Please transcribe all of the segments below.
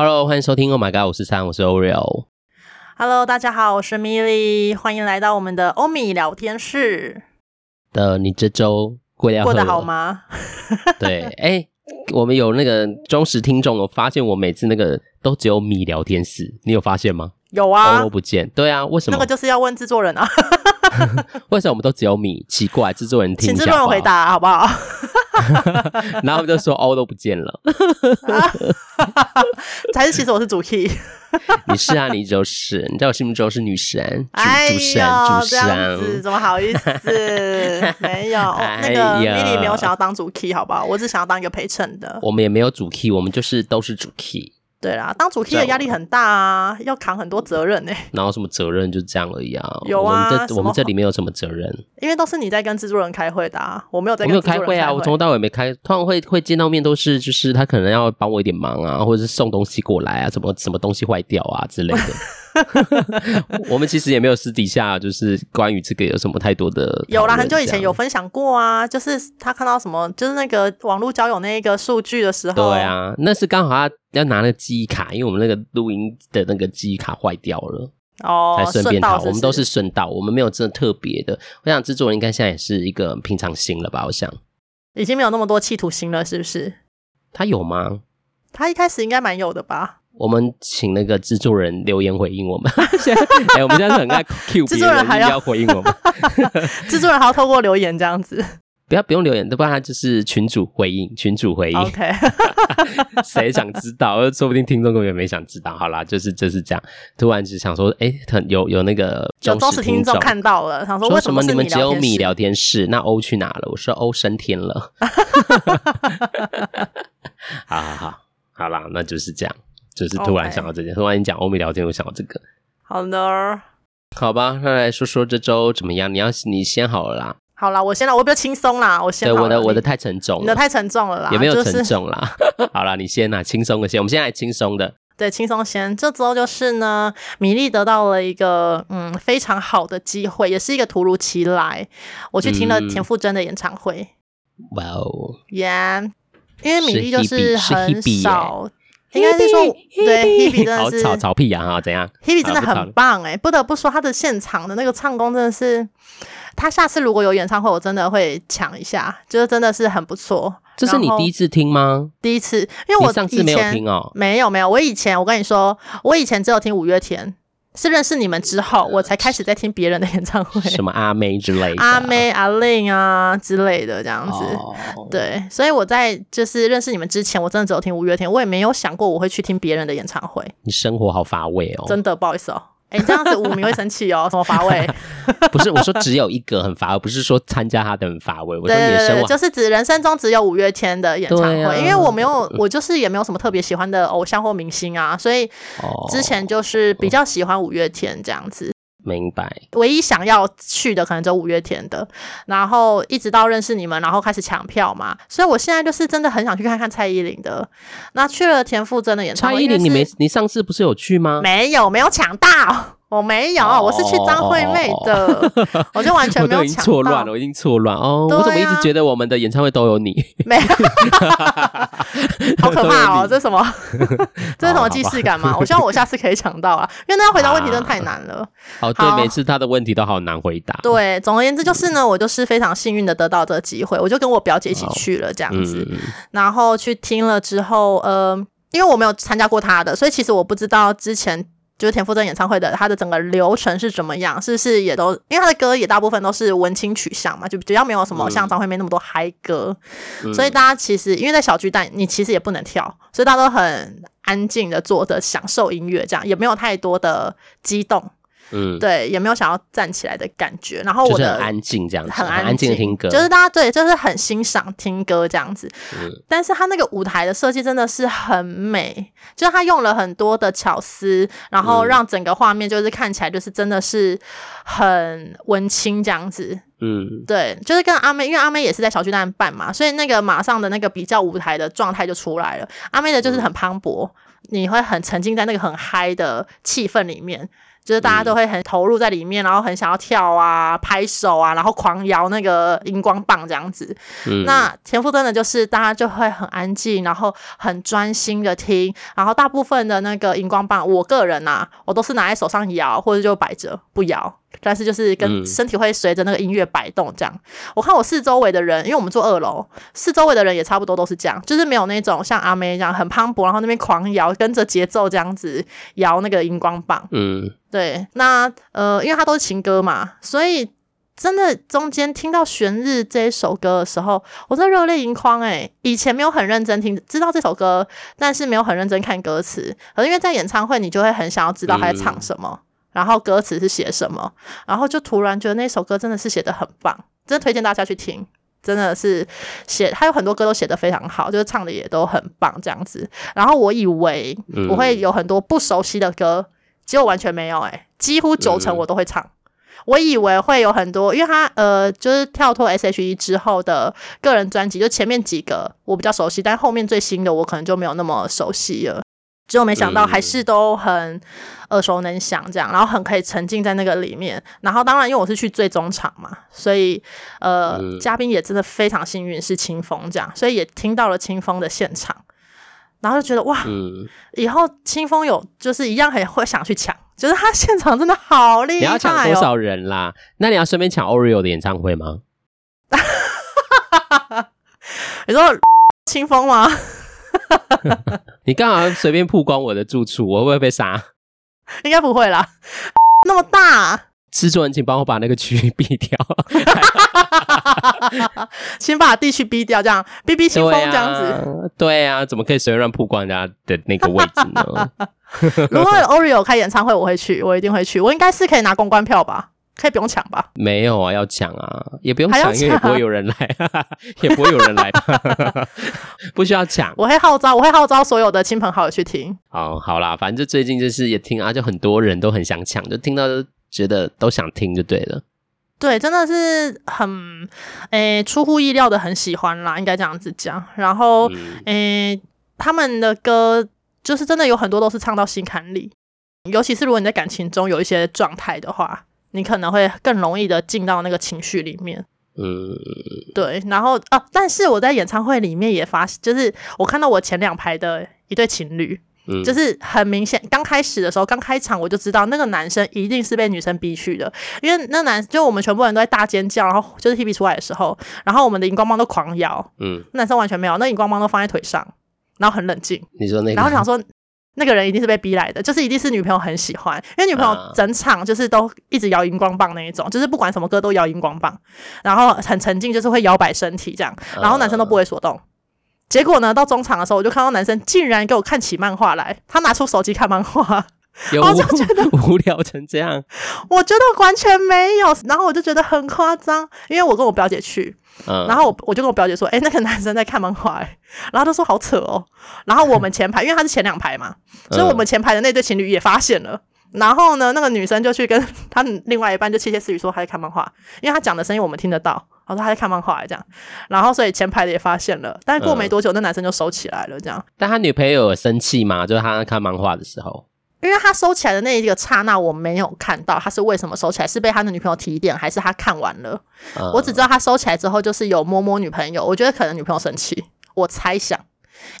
Hello，欢迎收听。Oh my god，我是三，我是 Oreo。Hello，大家好，我是 Milly，欢迎来到我们的欧米聊天室。的，你这周过得过得好吗？对，哎、欸，我们有那个忠实听众，我发现我每次那个都只有米聊天室，你有发现吗？有啊，都不见。对啊，为什么？那个就是要问制作人啊。为什么我们都只有米？奇怪，制作人听一下，请制作人回答好不好？然后我们就说哦都不见了，还是其实我是主 key？你是啊，你就是，你在我心目中是女神，主神，主神，怎么好意思？没有，哎、那个 Milly 没有想要当主 key，好不好？我只想要当一个陪衬的。我们也没有主 key，我们就是都是主 key。对啦，当主 key 的压力很大啊，要扛很多责任呢、欸。哪有什么责任？就这样而已啊。有啊，我们这我们这里没有什么责任，因为都是你在跟制作人开会的啊。我没有在跟我没有开会啊，我从头到尾没开。通常会会见到面都是就是他可能要帮我一点忙啊，或者是送东西过来啊，什么什么东西坏掉啊之类的。我们其实也没有私底下就是关于这个有什么太多的。有啦，很久以前有分享过啊，就是他看到什么，就是那个网络交友那个数据的时候。对啊，那是刚好他要拿那个记忆卡，因为我们那个录音的那个记忆卡坏掉了哦，才顺便套。是是我们都是顺道，我们没有真的特别的。我想制作人应该现在也是一个平常心了吧？我想已经没有那么多企图心了，是不是？他有吗？他一开始应该蛮有的吧。我们请那个制作人留言回应我们。哎、欸，我们现在是很爱 Q 别人，制作人还要回应我们。制作人还要透过留言这样子。不要不用留言，不然他就是群主回应，群主回应。OK，谁想知道？说不定听众根本没想知道。好啦，就是就是这样。突然只想说，哎、欸，有有那个忠实听众看到了，想说为什么你们只有米聊天室？那欧去哪了？我说欧升天了。好好好，好啦，那就是这样。就是突然想到这件事，突然你讲欧米聊天，我想到这个。好的，好吧，那来说说这周怎么样？你要你先好了啦。好啦，我先啦，我比较轻松啦，我先。对，我的我的太沉重了，你的太沉重了啦，也没有沉重啦。就是、好啦，你先啦，轻松的先，我们先来轻松的。对，轻松先。这周就是呢，米粒得到了一个嗯非常好的机会，也是一个突如其来，我去听了田馥甄的演唱会。哇哦，Yeah，因为米粒就是很少。应该是说对 Hebe 真的是好吵吵屁呀！哈，怎样？Hebe 真的很棒哎、欸，不得不说他的现场的那个唱功真的是，他下次如果有演唱会，我真的会抢一下，就是真的是很不错。这是你第一次听吗？第一次，因为我上次没有听哦，没有没有，我以前我跟你说，我以前只有听五月天。是认识你们之后，我才开始在听别人的演唱会，什么阿妹之类的，阿妹、阿令啊之类的这样子。Oh. 对，所以我在就是认识你们之前，我真的只有听五月天，我也没有想过我会去听别人的演唱会。你生活好乏味哦，真的不好意思哦。哎、欸，你这样子五名会生气哦，什么乏味？不是，我说只有一个很乏味，不是说参加他的很乏味。我说你的生活对对对，就是指人生中只有五月天的演唱会，啊、因为我没有，我就是也没有什么特别喜欢的偶像或明星啊，所以之前就是比较喜欢五月天这样子。明白，唯一想要去的可能只有五月天的，然后一直到认识你们，然后开始抢票嘛，所以我现在就是真的很想去看看蔡依林的。那去了田馥甄的演唱会，蔡依林你没，你上次不是有去吗？没有，没有抢到。我没有，oh, 我是去张惠妹的，oh. 我就完全没有抢到。我已经错乱了，我已经错乱哦。啊、我怎么一直觉得我们的演唱会都有你？没有，好可怕哦！这是什么？这是什么既视感吗？我希望我下次可以抢到啊，因为那要回答问题真的太难了。好，对，每次他的问题都好难回答。对，总而言之就是呢，我就是非常幸运的得到这个机会，我就跟我表姐一起去了这样子，嗯、然后去听了之后，呃，因为我没有参加过他的，所以其实我不知道之前。就是田馥甄演唱会的，他的整个流程是怎么样？是不是也都因为他的歌也大部分都是文青取向嘛，就比较没有什么像张惠妹那么多嗨歌，嗯、所以大家其实因为在小巨蛋，你其实也不能跳，所以大家都很安静的坐着享受音乐，这样也没有太多的激动。嗯，对，也没有想要站起来的感觉。然后我的就是很安静这样子，很安静的听歌，就是大家对，就是很欣赏听歌这样子。嗯，但是他那个舞台的设计真的是很美，就是他用了很多的巧思，然后让整个画面就是看起来就是真的是很文青这样子。嗯，对，就是跟阿妹，因为阿妹也是在小巨蛋办嘛，所以那个马上的那个比较舞台的状态就出来了。阿妹的就是很磅礴，嗯，你会很沉浸在那个很嗨的气氛里面。就是大家都会很投入在里面，然后很想要跳啊、拍手啊，然后狂摇那个荧光棒这样子。嗯、那田馥甄的就是大家就会很安静，然后很专心的听，然后大部分的那个荧光棒，我个人啊，我都是拿在手上摇，或者就摆着不摇。但是就是跟身体会随着那个音乐摆动这样。嗯、我看我四周围的人，因为我们住二楼，四周围的人也差不多都是这样，就是没有那种像阿妹这样很磅礴，然后那边狂摇，跟着节奏这样子摇那个荧光棒。嗯，对。那呃，因为它都是情歌嘛，所以真的中间听到《悬日》这一首歌的时候，我真的热泪盈眶诶。以前没有很认真听，知道这首歌，但是没有很认真看歌词。可是因为在演唱会，你就会很想要知道他在唱什么。嗯然后歌词是写什么，然后就突然觉得那首歌真的是写的很棒，真的推荐大家去听，真的是写，他有很多歌都写得非常好，就是唱的也都很棒这样子。然后我以为我会有很多不熟悉的歌，嗯、结果完全没有、欸，诶几乎九成我都会唱。嗯、我以为会有很多，因为他呃，就是跳脱 S.H.E 之后的个人专辑，就前面几个我比较熟悉，但后面最新的我可能就没有那么熟悉了。结果没想到还是都很耳熟能详，这样，然后很可以沉浸在那个里面。然后当然，因为我是去最终场嘛，所以呃，嗯、嘉宾也真的非常幸运是清风这样，所以也听到了清风的现场，然后就觉得哇，嗯、以后清风有就是一样很会想去抢，就是他现场真的好厉害、哦。你要抢多少人啦？那你要顺便抢 Oreo 的演唱会吗？你说清风吗？你干嘛随便曝光我的住处？我会不会被杀？应该不会啦，那么大。制作人，请帮我把那个区域逼掉。请把地区逼掉，这样逼逼清风这样子。对啊，怎么可以随便曝光人家的那个位置呢？如果有 Oreo 开演唱会，我会去，我一定会去。我应该是可以拿公关票吧？可以不用抢吧？没有啊，要抢啊，也不用抢，因为 也不会有人来，也不会有人来，不需要抢。我会号召，我会号召所有的亲朋好友去听。哦，好啦，反正就最近就是也听啊，就很多人都很想抢，就听到就觉得都想听就对了。对，真的是很诶、欸、出乎意料的很喜欢啦，应该这样子讲。然后诶、他们的歌就是真的有很多都是唱到心坎里，尤其是如果你在感情中有一些状态的话。你可能会更容易的进到那个情绪里面，嗯，对，然后啊，但是我在演唱会里面也发现，就是我看到我前两排的一对情侣，嗯，就是很明显，刚开始的时候，刚开场我就知道那个男生一定是被女生逼去的，因为那男就我们全部人都在大尖叫，然后就是 Hebe 出来的时候，然后我们的荧光棒都狂摇，嗯，男生完全没有，那荧光棒都放在腿上，然后很冷静，你说那个，然后想说。那个人一定是被逼来的，就是一定是女朋友很喜欢，因为女朋友整场就是都一直摇荧光棒那一种，就是不管什么歌都摇荧光棒，然后很沉浸，就是会摇摆身体这样，然后男生都不为所动。结果呢，到中场的时候，我就看到男生竟然给我看起漫画来，他拿出手机看漫画。有我就觉得 无聊成这样，我觉得完全没有，然后我就觉得很夸张，因为我跟我表姐去，嗯、然后我我就跟我表姐说，哎、欸，那个男生在看漫画，哎，然后他说好扯哦，然后我们前排，因为他是前两排嘛，所以我们前排的那对情侣也发现了，然后呢，那个女生就去跟他另外一半就窃窃私语说他在看漫画，因为他讲的声音我们听得到，然后说他在看漫画这样，然后所以前排的也发现了，但是过没多久，嗯、那男生就收起来了，这样。但他女朋友有生气吗？就是他在看漫画的时候。因为他收起来的那一个刹那，我没有看到他是为什么收起来，是被他的女朋友提点，还是他看完了？嗯、我只知道他收起来之后，就是有摸摸女朋友。我觉得可能女朋友生气，我猜想，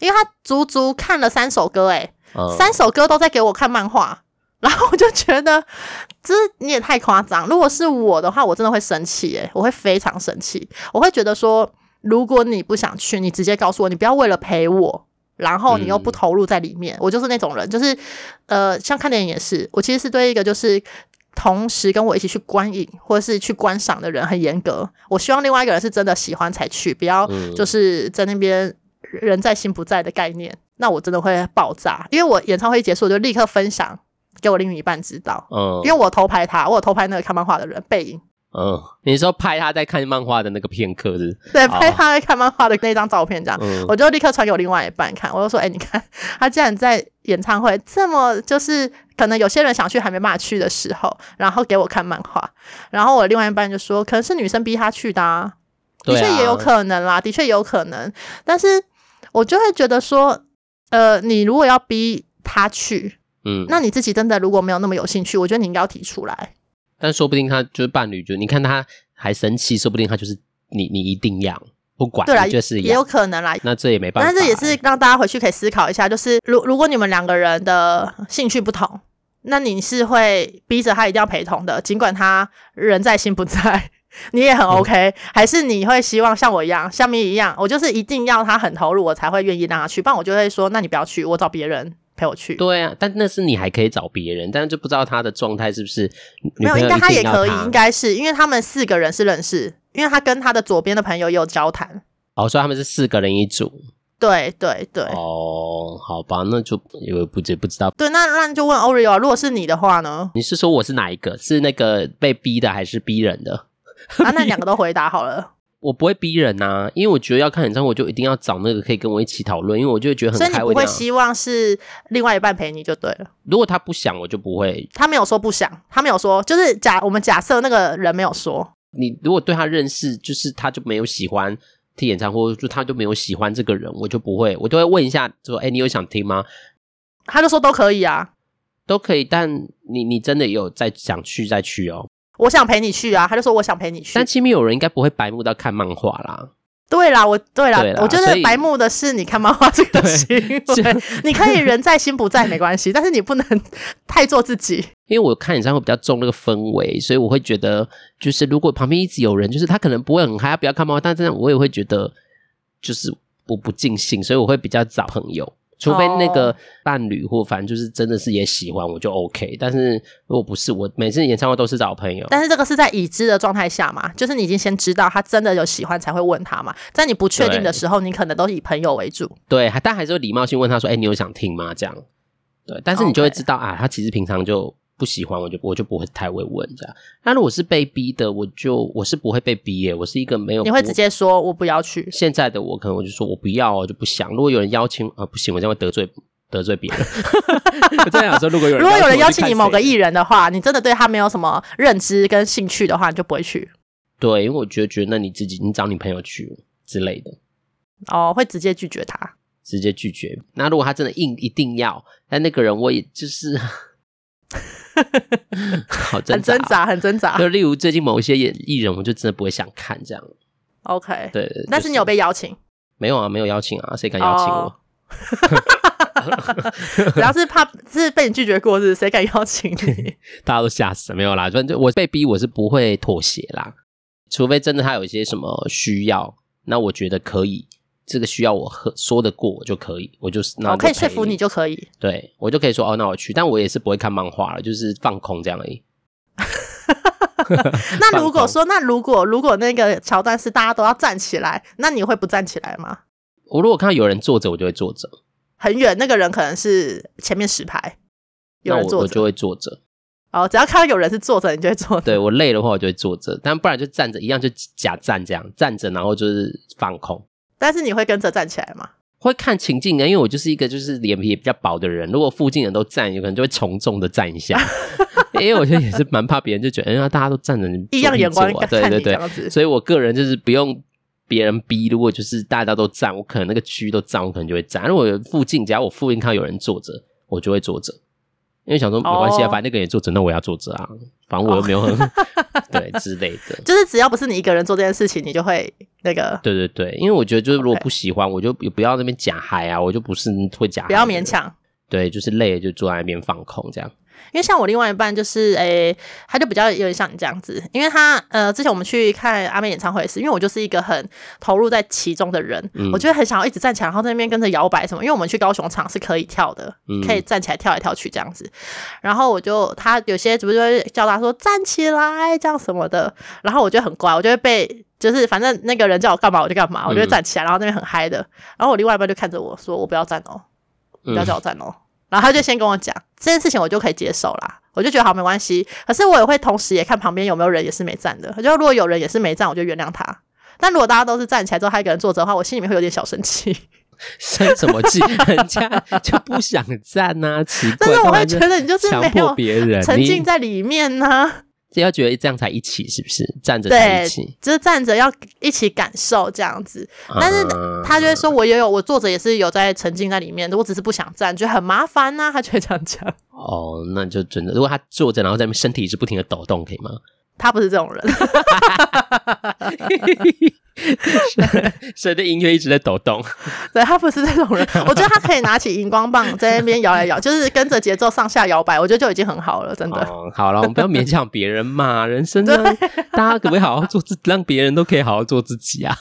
因为他足足看了三首歌，诶、嗯、三首歌都在给我看漫画，然后我就觉得这你也太夸张。如果是我的话，我真的会生气，诶我会非常生气，我会觉得说，如果你不想去，你直接告诉我，你不要为了陪我。然后你又不投入在里面，嗯、我就是那种人，就是呃，像看电影也是，我其实是对一个就是同时跟我一起去观影或者是去观赏的人很严格。我希望另外一个人是真的喜欢才去，不要就是在那边人在心不在的概念，嗯、那我真的会爆炸。因为我演唱会一结束，我就立刻分享给我另一半知道，嗯，因为我偷拍他，我有偷拍那个看漫画的人背影。嗯，你说拍他在看漫画的那个片刻是？对，拍他在看漫画的那张照片，这样，嗯、我就立刻传给我另外一半看。我就说，哎、欸，你看，他竟然在演唱会这么，就是可能有些人想去还没办法去的时候，然后给我看漫画。然后我另外一半就说，可能是女生逼他去的，啊，的确也有可能啦，的确也有可能。但是我就会觉得说，呃，你如果要逼他去。嗯，那你自己真的如果没有那么有兴趣，我觉得你应该要提出来。但说不定他就是伴侣，就你看他还生气，说不定他就是你，你一定要不管，对啦，就是也有可能啦。那这也没办法，但这也是让大家回去可以思考一下，就是如如果你们两个人的兴趣不同，那你是会逼着他一定要陪同的，尽管他人在心不在。你也很 OK，、嗯、还是你会希望像我一样，像咪一样，我就是一定要他很投入，我才会愿意让他去，不然我就会说，那你不要去，我找别人陪我去。对啊，但那是你还可以找别人，但是就不知道他的状态是不是没有，应该他也可以，应该是因为他们四个人是认识，因为他跟他的左边的朋友也有交谈。哦，所以他们是四个人一组。对对对。哦，好吧，那就因为不知不知道。对，那那就问 Oreo 啊，如果是你的话呢？你是说我是哪一个？是那个被逼的，还是逼人的？啊，那两个都回答好了。我不会逼人呐、啊，因为我觉得要看演唱会，我就一定要找那个可以跟我一起讨论，因为我就会觉得很开。所以你不会希望是另外一半陪你就对了。如果他不想，我就不会。他没有说不想，他没有说，就是假我们假设那个人没有说。你如果对他认识，就是他就没有喜欢听演唱会，就他就没有喜欢这个人，我就不会，我就会问一下，说：“哎、欸，你有想听吗？”他就说都可以啊，都可以。但你你真的有在想去再去哦。我想陪你去啊，他就说我想陪你去。但亲密友人应该不会白目到看漫画啦。对啦，我对啦，对啦，我觉得白目的是你看漫画这个行为。你可以人在心不在没关系，但是你不能太做自己。因为我看演唱会比较重那个氛围，所以我会觉得，就是如果旁边一直有人，就是他可能不会很嗨，他不要看漫画，但这样我也会觉得就是我不尽兴，所以我会比较找朋友。除非那个伴侣或反正就是真的是也喜欢我就 OK，但是如果不是，我每次演唱会都是找朋友。但是这个是在已知的状态下嘛，就是你已经先知道他真的有喜欢才会问他嘛，在你不确定的时候，你可能都以朋友为主。对，但还是会礼貌性问他说：“哎、欸，你有想听吗？”这样。对，但是你就会知道.啊，他其实平常就。不喜欢我就我就不会太会问这样。那如果是被逼的，我就我是不会被逼耶。我是一个没有你会直接说我不要去。现在的我可能我就说我不要，我就不想。如果有人邀请啊，不行，我这样会得罪得罪别人。我这样想说，如果有人如果有人邀请你某个艺人的话，你真的对他没有什么认知跟兴趣的话，你就不会去。对，因为我觉得觉得那你自己你找你朋友去之类的。哦，会直接拒绝他，直接拒绝。那如果他真的硬一定要，但那个人我也就是。好挣扎，很挣扎，很挣扎。就例如最近某一些演艺人，我就真的不会想看这样。OK，对，但是你有被邀请？没有啊，没有邀请啊，谁敢邀请我？主要是怕是被你拒绝过，是谁敢邀请你？大家都吓死了，没有啦。反正我被逼，我是不会妥协啦，除非真的他有一些什么需要，那我觉得可以。这个需要我和说得过我就可以，我就是那我可以说服你就可以，对我就可以说哦，那我去，但我也是不会看漫画了，就是放空这样而已。那如果说，那如果如果那个桥段是大家都要站起来，那你会不站起来吗？我如果看到有人坐着，我就会坐着。很远，那个人可能是前面十排，有人坐着，我就会坐着。哦，只要看到有人是坐着，你就会坐着。对，我累的话，我就会坐着，但不然就站着，一样就假站这样站着，然后就是放空。但是你会跟着站起来吗？会看情境啊，因为我就是一个就是脸皮比较薄的人。如果附近人都站，有可能就会从众的站一下。因为我觉得也是蛮怕别人就觉得，哎呀，大家都站着，异样眼光，对对对。所以我个人就是不用别人逼，如果就是大家都站，我可能那个区都站，我可能就会站。如果附近，只要我附近看到有人坐着，我就会坐着。因为想说没关系啊，反正那个人也坐着，那我要坐着啊。反正我又没有很、oh. 对之类的，就是只要不是你一个人做这件事情，你就会那个。对对对，因为我觉得就是如果不喜欢我就也不要那边假嗨啊，我就不是会假嗨。不要勉强。对，就是累了就坐在那边放空这样。因为像我另外一半就是，诶、欸，他就比较有点像你这样子，因为他，呃，之前我们去看阿妹演唱会时，因为我就是一个很投入在其中的人，嗯、我觉得很想要一直站起来，然后在那边跟着摇摆什么，因为我们去高雄场是可以跳的，嗯、可以站起来跳来跳去这样子，然后我就他有些主播就会叫他说站起来这样什么的，然后我就很乖，我就会被就是反正那个人叫我干嘛我就干嘛，我就会站起来，然后那边很嗨的，然后我另外一半就看着我说，我不要站哦，不要叫我站哦。嗯然后他就先跟我讲这件事情，我就可以接受啦。我就觉得好没关系。可是我也会同时也看旁边有没有人也是没站的。就如果有人也是没站，我就原谅他。但如果大家都是站起来之后，他一个人坐着的话，我心里面会有点小生气。生什么气？人家就不想站呐、啊，奇怪。但是我会觉得你就是没有别人沉浸在里面呢、啊。就要觉得这样才一起，是不是？站着在一起，就是站着要一起感受这样子。但是他就会说，我也有，我坐着也是有在沉浸在里面的，我只是不想站，觉得很麻烦呐、啊。他就会这样讲。哦，那就真的，如果他坐着，然后在身体一直不停的抖动，可以吗？他不是这种人，谁的音乐一直在抖动？对，他不是这种人。我觉得他可以拿起荧光棒在那边摇来摇，就是跟着节奏上下摇摆，我觉得就已经很好了，真的。哦、好了，我们不要勉强别人嘛，人生呢，大家可不可以好好做自，让别人都可以好好做自己啊？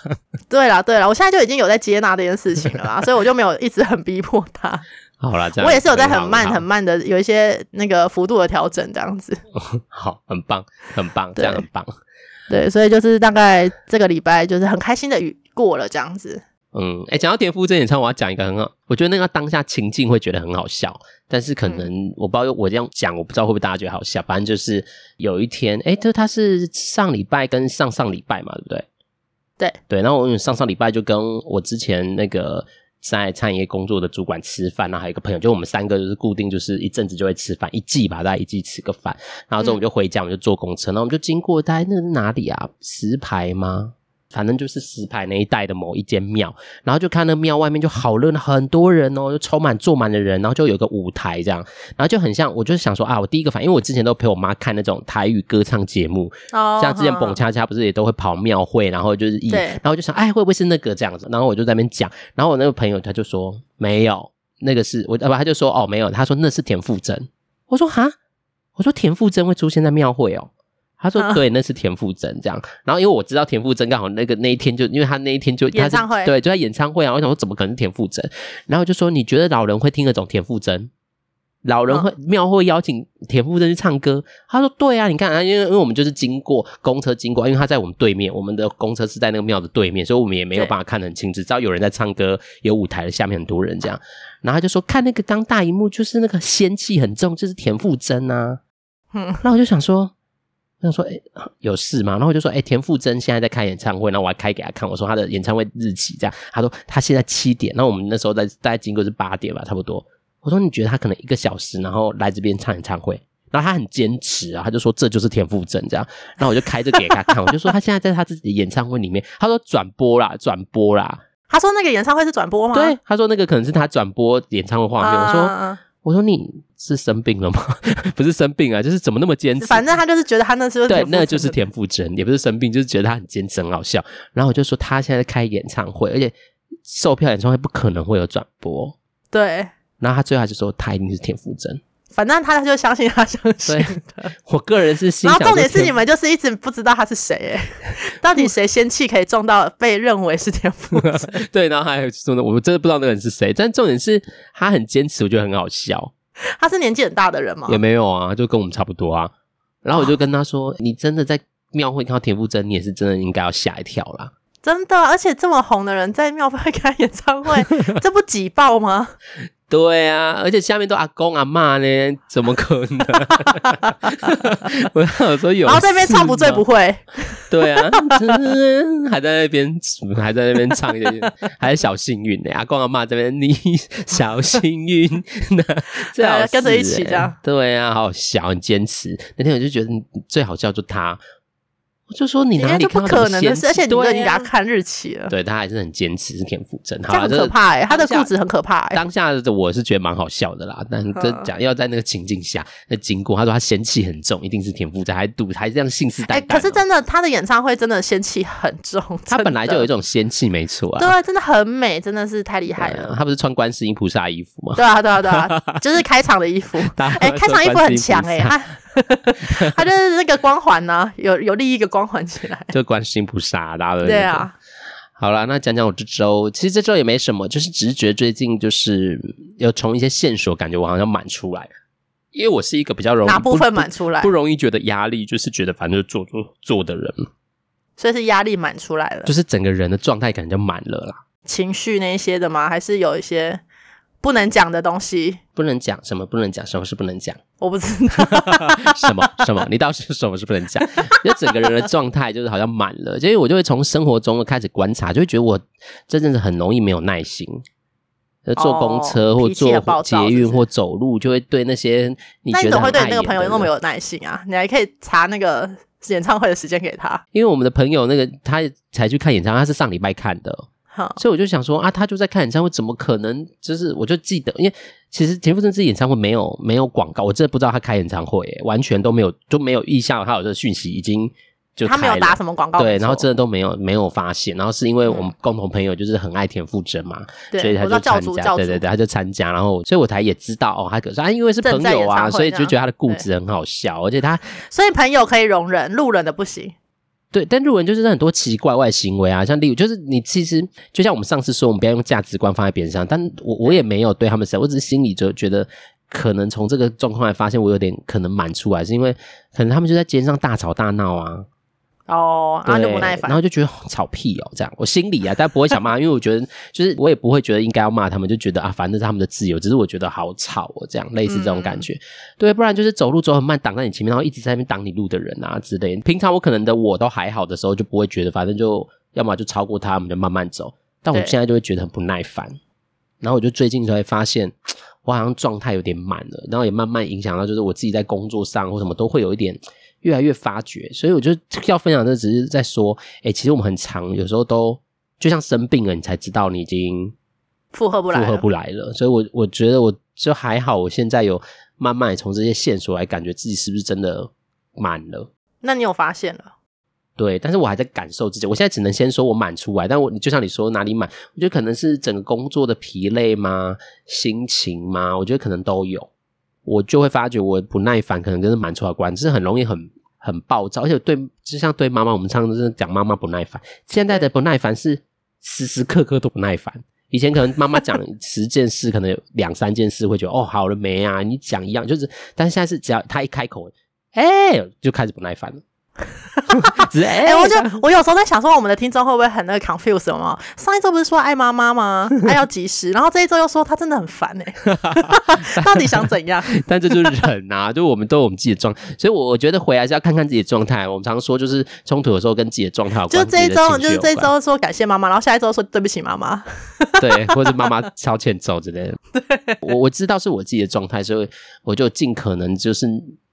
对啦，对啦，我现在就已经有在接纳这件事情了啦，所以我就没有一直很逼迫他。好啦，这样我也是有在很慢很慢的有一些那个幅度的调整，这样子。好，很棒，很棒，这样很棒。对，所以就是大概这个礼拜就是很开心的过了这样子。嗯，哎、欸，讲到田馥甄演唱会，我要讲一个很好，我觉得那个当下情境会觉得很好笑，但是可能、嗯、我不知道我这样讲，我不知道会不会大家觉得好笑。反正就是有一天，哎、欸，就他是上礼拜跟上上礼拜嘛，对不对？对对，然后我上上礼拜就跟我之前那个。在餐饮业工作的主管吃饭，然后还有一个朋友，就我们三个就是固定，就是一阵子就会吃饭，一季吧，大概一季吃个饭。然后之后我们就回家，我们就坐公车，然后我们就经过，大概那是哪里啊？石牌吗？反正就是石牌那一带的某一间庙，然后就看那庙外面就好热闹，很多人哦，就充满坐满的人，然后就有个舞台这样，然后就很像，我就想说啊，我第一个反应，因为我之前都陪我妈看那种台语歌唱节目，哦，像之前蹦恰恰不是也都会跑庙会，然后就是一，然后我就想，哎，会不会是那个这样子？然后我就在那边讲，然后我那个朋友他就说没有，那个是我，啊不，他就说哦没有，他说那是田馥甄，我说哈，我说田馥甄会出现在庙会哦。他说：“对，那是田馥甄这样。然后因为我知道田馥甄刚好那个那一天就，因为他那一天就演唱会，对，就在演唱会啊。我想说，怎么可能是田馥甄？然后就说，你觉得老人会听得懂田馥甄？老人会庙会邀请田馥甄去唱歌？他说：对啊，你看啊，因为因为我们就是经过公车经过，因为他在我们对面，我们的公车是在那个庙的对面，所以我们也没有办法看得很清楚，只知道有人在唱歌，有舞台的下面很多人这样。然后他就说，看那个刚大荧幕，就是那个仙气很重，就是田馥甄啊。嗯，那我就想说。”他说：“哎、欸，有事吗？”然后我就说：“哎、欸，田馥甄现在在开演唱会，然后我还开给他看。我说他的演唱会日期这样。他说他现在七点，然后我们那时候在大概经过是八点吧，差不多。我说你觉得他可能一个小时，然后来这边唱演唱会？然后他很坚持啊，他就说这就是田馥甄这样。然后我就开着给他看，我就说他现在在他自己的演唱会里面。他说转播啦，转播啦。他说那个演唱会是转播吗？对，他说那个可能是他转播演唱会画面。Uh... 我说。”我说你是生病了吗？不是生病啊，就是怎么那么坚持？反正他就是觉得他那时候对，那就是田馥甄，也不是生病，就是觉得他很坚持，很好笑。然后我就说他现在在开演唱会，而且售票演唱会不可能会有转播。对。然后他最后还是说他一定是田馥甄。反正他就相信他相信的。我个人是信。然后重点是你们就是一直不知道他是谁哎，到底谁仙气可以中到被认为是田馥甄？对，然后还有说呢，我真的不知道那个人是谁。但重点是他很坚持，我觉得很好笑。他是年纪很大的人吗？也没有啊，就跟我们差不多啊。然后我就跟他说：“你真的在庙会看到田馥甄，你也是真的应该要吓一跳啦。”真的，而且这么红的人在庙会开演唱会，这不挤爆吗？对啊，而且下面都阿公阿嬷呢，怎么可能？我有说有，然后这边唱不醉不会。对啊，还在那边，还在那边唱一点，还是小幸运呢。阿公阿嬷这边，你小幸运，这样跟着一起这样。对啊，好小，很坚持。那天我就觉得最好笑就他。我就说你哪里不可能的事，而且你都已经给他看日期了。对，他还是很坚持是田馥甄，这很可怕哎、欸，他的固执很可怕哎、欸。当下的我是觉得蛮好笑的啦，但是讲要在那个情境下，那经过他说他仙气很重，一定是田馥甄，还赌还这样信誓旦旦。哎，可是真的，他的演唱会真的仙气很重，他本来就有一种仙气，没错啊。对，真的很美，真的是太厉害了、啊。他不是穿观世音菩萨衣服吗？对啊，对啊，对啊，就是开场的衣服。哎，开场衣服很强哎、欸，他。他就是那个光环呢、啊，有有另一个光环起来，就观世音菩萨，大家都对啊。好了，那讲讲我这周，其实这周也没什么，就是只是觉最近就是有从一些线索，感觉我好像满出来，因为我是一个比较容易哪部分满出来不，不容易觉得压力，就是觉得反正就做做做的人，所以是压力满出来了，就是整个人的状态感觉就满了啦，情绪那些的吗？还是有一些？不能讲的东西，不能讲什么？不能讲什么是不能讲？我不知道 什么什么？你倒是什么是不能讲？就整个人的状态就是好像满了，所以我就会从生活中开始观察，就会觉得我这阵子很容易没有耐心。坐公车或坐捷运或走路，就会对那些你觉得，那你怎么会对那个朋友那么有耐心啊？你还可以查那个演唱会的时间给他，因为我们的朋友那个他才去看演唱会，他是上礼拜看的。好，所以我就想说啊，他就在看演唱会，怎么可能？就是我就记得，因为其实田馥甄这演唱会没有没有广告，我真的不知道他开演唱会，完全都没有都没有意向，他有这个讯息已经。就他没有打什么广告，对，然后真的都没有没有发现，然后是因为我们共同朋友就是很爱田馥甄嘛，嗯、所以他就参加，对对对，他就参加，然后所以我才也知道哦，他可是啊，因为是朋友啊，所以就觉得他的固执很好笑，而且他所以朋友可以容忍，路人的不行。对，但路人就是很多奇奇怪怪行为啊，像例如就是你其实就像我们上次说，我们不要用价值观放在别人上，但我我也没有对他们说，我只是心里就觉得可能从这个状况来发现，我有点可能满出来，是因为可能他们就在街上大吵大闹啊。哦，然后就不耐烦，然后就觉得吵屁哦，这样我心里啊，但不会想骂，因为我觉得就是我也不会觉得应该要骂他们，就觉得啊，反正是他们的自由，只是我觉得好吵哦，这样类似这种感觉，嗯、对，不然就是走路走很慢，挡在你前面，然后一直在那边挡你路的人啊之类的。平常我可能的我都还好的时候，就不会觉得，反正就要么就超过他，我们就慢慢走。但我现在就会觉得很不耐烦，然后我就最近才会发现，我好像状态有点满了，然后也慢慢影响到，就是我自己在工作上或什么都会有一点。越来越发觉，所以我就要分享的只是在说，哎、欸，其实我们很长，有时候都就像生病了，你才知道你已经负荷不来，负荷不来了。所以我我觉得我就还好，我现在有慢慢从这些线索来感觉自己是不是真的满了。那你有发现了？对，但是我还在感受自己。我现在只能先说我满出来，但我就像你说哪里满，我觉得可能是整个工作的疲累吗？心情吗？我觉得可能都有。我就会发觉我不耐烦，可能跟是满错的关，就是很容易很很暴躁，而且对，就像对妈妈，我们常常是讲妈妈不耐烦。现在的不耐烦是时时刻刻都不耐烦。以前可能妈妈讲 十件事，可能有两三件事会觉得哦好了没啊？你讲一样就是，但是现在是只要他一开口，哎、欸，就开始不耐烦了。哎、欸，我就我有时候在想说，我们的听众会不会很那个 confuse 吗？上一周不是说爱妈妈吗？爱要及时，然后这一周又说他真的很烦哎、欸，到底想怎样？但这就是人啊，就我们都有我们自己的状态，所以我我觉得回来是要看看自己的状态。我们常说就是冲突的时候跟自己的状态有关，就这一周就是这一周说感谢妈妈，然后下一周说对不起妈妈，对，或者妈妈超欠揍之类的。对，我我知道是我自己的状态，所以我就尽可能就是。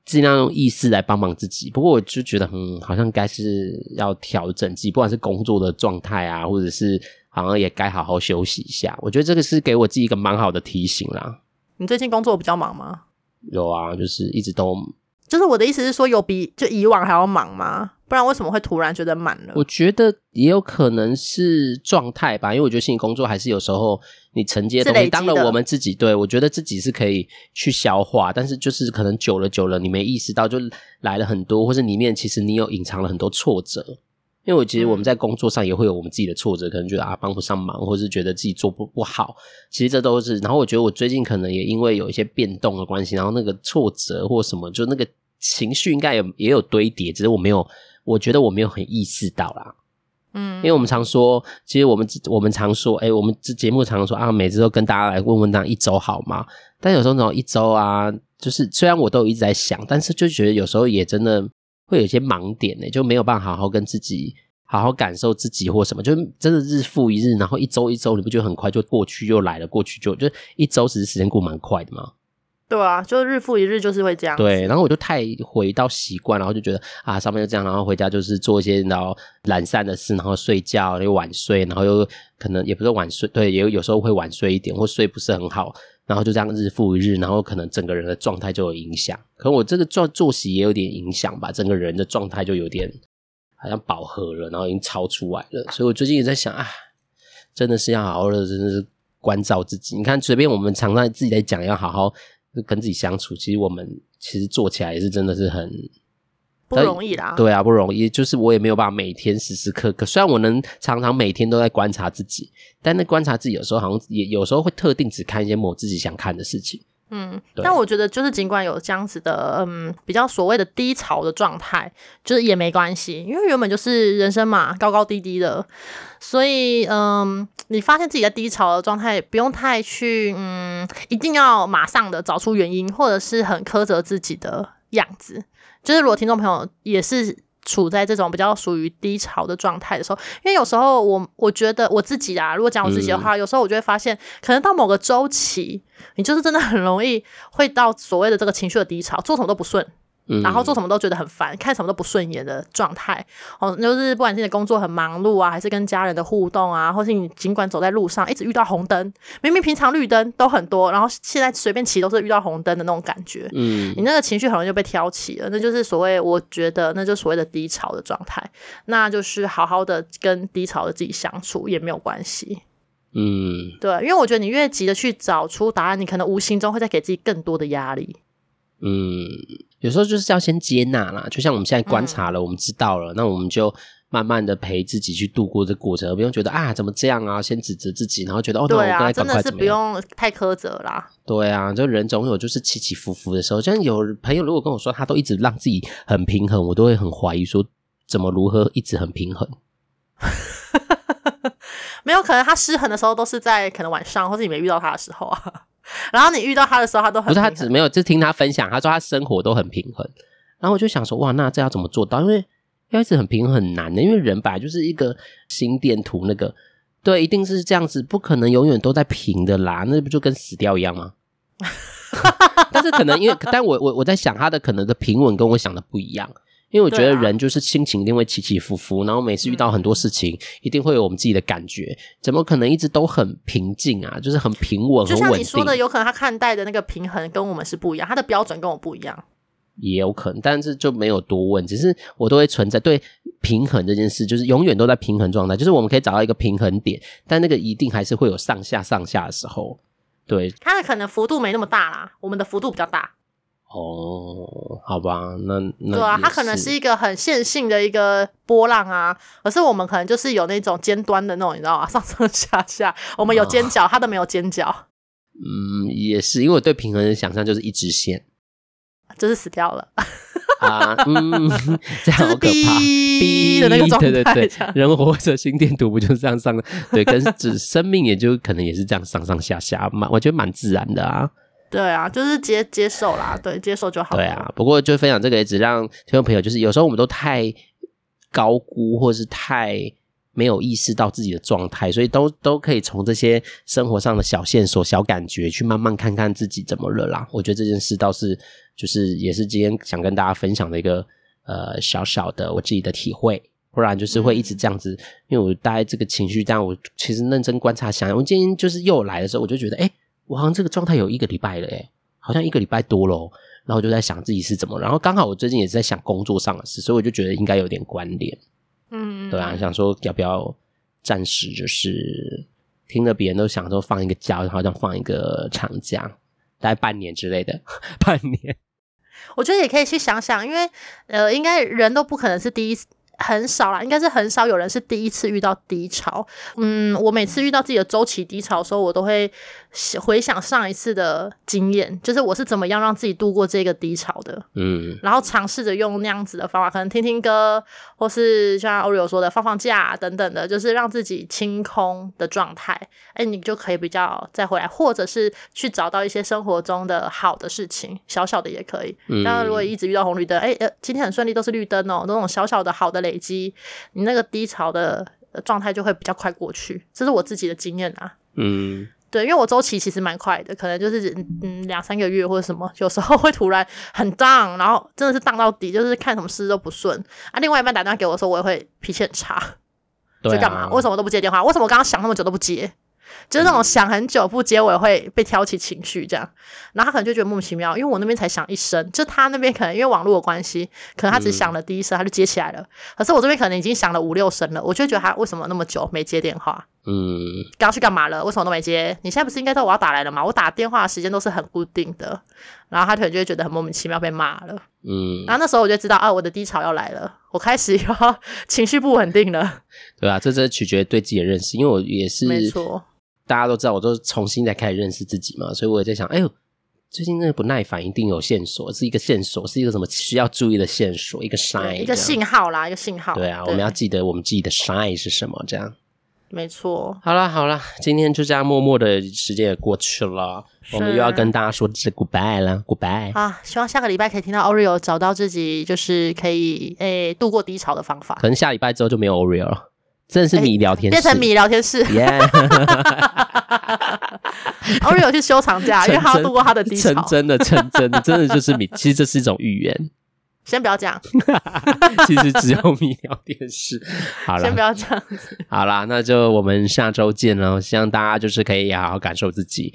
尽量用意识来帮忙自己，不过我就觉得，嗯，好像该是要调整自己，不管是工作的状态啊，或者是好像也该好好休息一下。我觉得这个是给我自己一个蛮好的提醒啦。你最近工作比较忙吗？有啊，就是一直都。就是我的意思是说，有比就以往还要忙吗？不然为什么会突然觉得满了？我觉得也有可能是状态吧，因为我觉得心理工作还是有时候你承接的东西，当了我们自己，对，我觉得自己是可以去消化，但是就是可能久了久了，你没意识到，就来了很多，或是里面其实你有隐藏了很多挫折。因为我其实我们在工作上也会有我们自己的挫折，可能觉得啊帮不上忙，或是觉得自己做不不好，其实这都是。然后我觉得我最近可能也因为有一些变动的关系，然后那个挫折或什么，就那个情绪应该有也有堆叠，只是我没有。我觉得我没有很意识到啦，嗯，因为我们常说，其实我们我们常说，哎，我们这节目常说啊，每次都跟大家来问问，这样一周好吗？但有时候那种一周啊，就是虽然我都有一直在想，但是就觉得有时候也真的会有一些盲点呢，就没有办法好好跟自己好好感受自己或什么，就真的日复一日，然后一周一周，你不觉得很快就过去又来了，过去就就一周其实时间过蛮快的吗？对啊，就日复一日，就是会这样。对，然后我就太回到习惯，然后就觉得啊，上班就这样，然后回家就是做一些然后懒散的事，然后睡觉又晚睡，然后又可能也不是晚睡，对，也有有时候会晚睡一点，或睡不是很好，然后就这样日复一日，然后可能整个人的状态就有影响。可能我这个作作息也有点影响吧，整个人的状态就有点好像饱和了，然后已经超出来了。所以我最近也在想啊，真的是要好好的，真的是关照自己。你看，随便我们常常自己在讲，要好好。就跟自己相处，其实我们其实做起来也是真的是很不容易啦。对啊，不容易。就是我也没有办法每天时时刻刻，虽然我能常常每天都在观察自己，但那观察自己有时候好像也有时候会特定只看一些某自己想看的事情。嗯，但我觉得就是尽管有这样子的，嗯，比较所谓的低潮的状态，就是也没关系，因为原本就是人生嘛，高高低低的，所以，嗯，你发现自己在低潮的状态，不用太去，嗯，一定要马上的找出原因，或者是很苛责自己的样子。就是如果听众朋友也是。处在这种比较属于低潮的状态的时候，因为有时候我我觉得我自己啊，如果讲我自己的话，嗯、有时候我就会发现，可能到某个周期，你就是真的很容易会到所谓的这个情绪的低潮，做什么都不顺，嗯，然后做什么都觉得很烦，看什么都不顺眼的状态。哦，就是不管是你的工作很忙碌啊，还是跟家人的互动啊，或是你尽管走在路上一直遇到红灯，明明平常绿灯都很多，然后现在随便骑都是遇到红灯的那种感觉。嗯，你那个情绪很容易就被挑起了，那就是所谓我觉得那就是所谓的低潮的状态。那就是好好的跟低潮的自己相处也没有关系。嗯，对，因为我觉得你越急的去找出答案，你可能无形中会再给自己更多的压力。嗯，有时候就是要先接纳啦，就像我们现在观察了，嗯、我们知道了，那我们就慢慢的陪自己去度过这个过程，而不用觉得啊怎么这样啊，先指责自己，然后觉得哦，对啊，真的是不用太苛责啦。对啊，就人总有就是起起伏伏的时候，像有朋友如果跟我说他都一直让自己很平衡，我都会很怀疑说怎么如何一直很平衡。没有可能，他失衡的时候都是在可能晚上，或是你没遇到他的时候啊。然后你遇到他的时候，他都很。不是他只没有，就听他分享，他说他生活都很平衡。然后我就想说，哇，那这要怎么做到？因为要一直很平衡很难的，因为人本来就是一个心电图，那个对，一定是这样子，不可能永远都在平的啦，那不就跟死掉一样吗？但是可能因为，但我我我在想他的可能的平稳跟我想的不一样。因为我觉得人就是心情一定会起起伏伏，啊、然后每次遇到很多事情，一定会有我们自己的感觉，怎么可能一直都很平静啊？就是很平稳、很稳定。就像你说的，有可能他看待的那个平衡跟我们是不一样，他的标准跟我不一样，也有可能。但是就没有多问，只是我都会存在对平衡这件事，就是永远都在平衡状态，就是我们可以找到一个平衡点，但那个一定还是会有上下上下的时候。对，它的可能幅度没那么大啦，我们的幅度比较大。哦，好吧，那那对啊，它可能是一个很线性的一个波浪啊，可是我们可能就是有那种尖端的那种，你知道吗？上上下下，我们有尖角，它、哦、都没有尖角。嗯，也是，因为我对平衡的想象就是一直线，就是死掉了啊，嗯，这样好可怕，逼的那个状态，对对对，人活着心电图不就是这样上的？对，可是指生命也就可能也是这样上上下下，蛮我觉得蛮自然的啊。对啊，就是接接受啦，对，接受就好。对啊，不过就分享这个也只让听众朋友，就是有时候我们都太高估，或是太没有意识到自己的状态，所以都都可以从这些生活上的小线索、小感觉去慢慢看看自己怎么了啦。我觉得这件事倒是就是也是今天想跟大家分享的一个呃小小的我自己的体会，不然就是会一直这样子，嗯、因为我大概这个情绪，这样我其实认真观察想，我今天就是又来的时候，我就觉得哎。诶我好像这个状态有一个礼拜了，诶，好像一个礼拜多了。然后我就在想自己是怎么，然后刚好我最近也是在想工作上的事，所以我就觉得应该有点关联。嗯，对啊，想说要不要暂时就是听了别人都想说放一个假，好像放一个长假，大概半年之类的，半年。我觉得也可以去想想，因为呃，应该人都不可能是第一次。很少啦，应该是很少有人是第一次遇到低潮。嗯，我每次遇到自己的周期低潮的时候，我都会回想上一次的经验，就是我是怎么样让自己度过这个低潮的。嗯，然后尝试着用那样子的方法，可能听听歌，或是像 Oreo 说的放放假等等的，就是让自己清空的状态。哎，你就可以比较再回来，或者是去找到一些生活中的好的事情，小小的也可以。当然，如果一直遇到红绿灯，哎呃，今天很顺利，都是绿灯哦，那种小小的好的累积，你那个低潮的状态就会比较快过去。这是我自己的经验啊。嗯，对，因为我周期其实蛮快的，可能就是嗯两三个月或者什么，有时候会突然很 down，然后真的是 down 到底，就是看什么事都不顺啊。另外一半打电话给我的时候，我也会脾气很差，就干嘛？为什么都不接电话？为什么我刚刚想那么久都不接？就是那种想很久不接，我也会被挑起情绪这样，然后他可能就觉得莫名其妙，因为我那边才响一声，就他那边可能因为网络的关系，可能他只响了第一声他就接起来了，可是我这边可能已经响了五六声了，我就觉得他为什么那么久没接电话？嗯，刚去干嘛了？为什么都没接？你现在不是应该知道我要打来了吗？我打电话的时间都是很固定的，然后他可能就会觉得很莫名其妙被骂了。嗯，然后那时候我就知道啊，我的低潮要来了，我开始要 情绪不稳定了。对啊，这这取决于对自己的认识，因为我也是没错。大家都知道，我都重新再开始认识自己嘛，所以我也在想，哎呦，最近那个不耐烦一定有线索，是一个线索，是一个什么需要注意的线索，一个 sign，一个信号啦，一个信号。对啊，对我们要记得我们自己的 sign 是什么，这样。没错。好了好了，今天就这样默默的时间也过去了，我们又要跟大家说是 goodbye 了，goodbye。啊，希望下个礼拜可以听到 Oreo 找到自己就是可以诶度过低潮的方法。可能下礼拜之后就没有 Oreo 了。真的是米聊天室，欸，变成米聊天室。Oreo 有去休长假，因为他要度过他的低潮。成真的，成真的，真的就是米。其实这是一种预言。先不要这样。其实只有米聊电视。好了，先不要这样子。好啦，那就我们下周见喽。希望大家就是可以好好感受自己。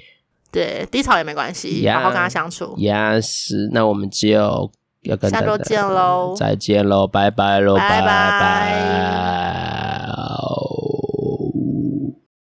对，低潮也没关系，yeah, 好好跟他相处。Yes，那我们就要跟下周见喽，再见喽，拜拜喽，拜拜。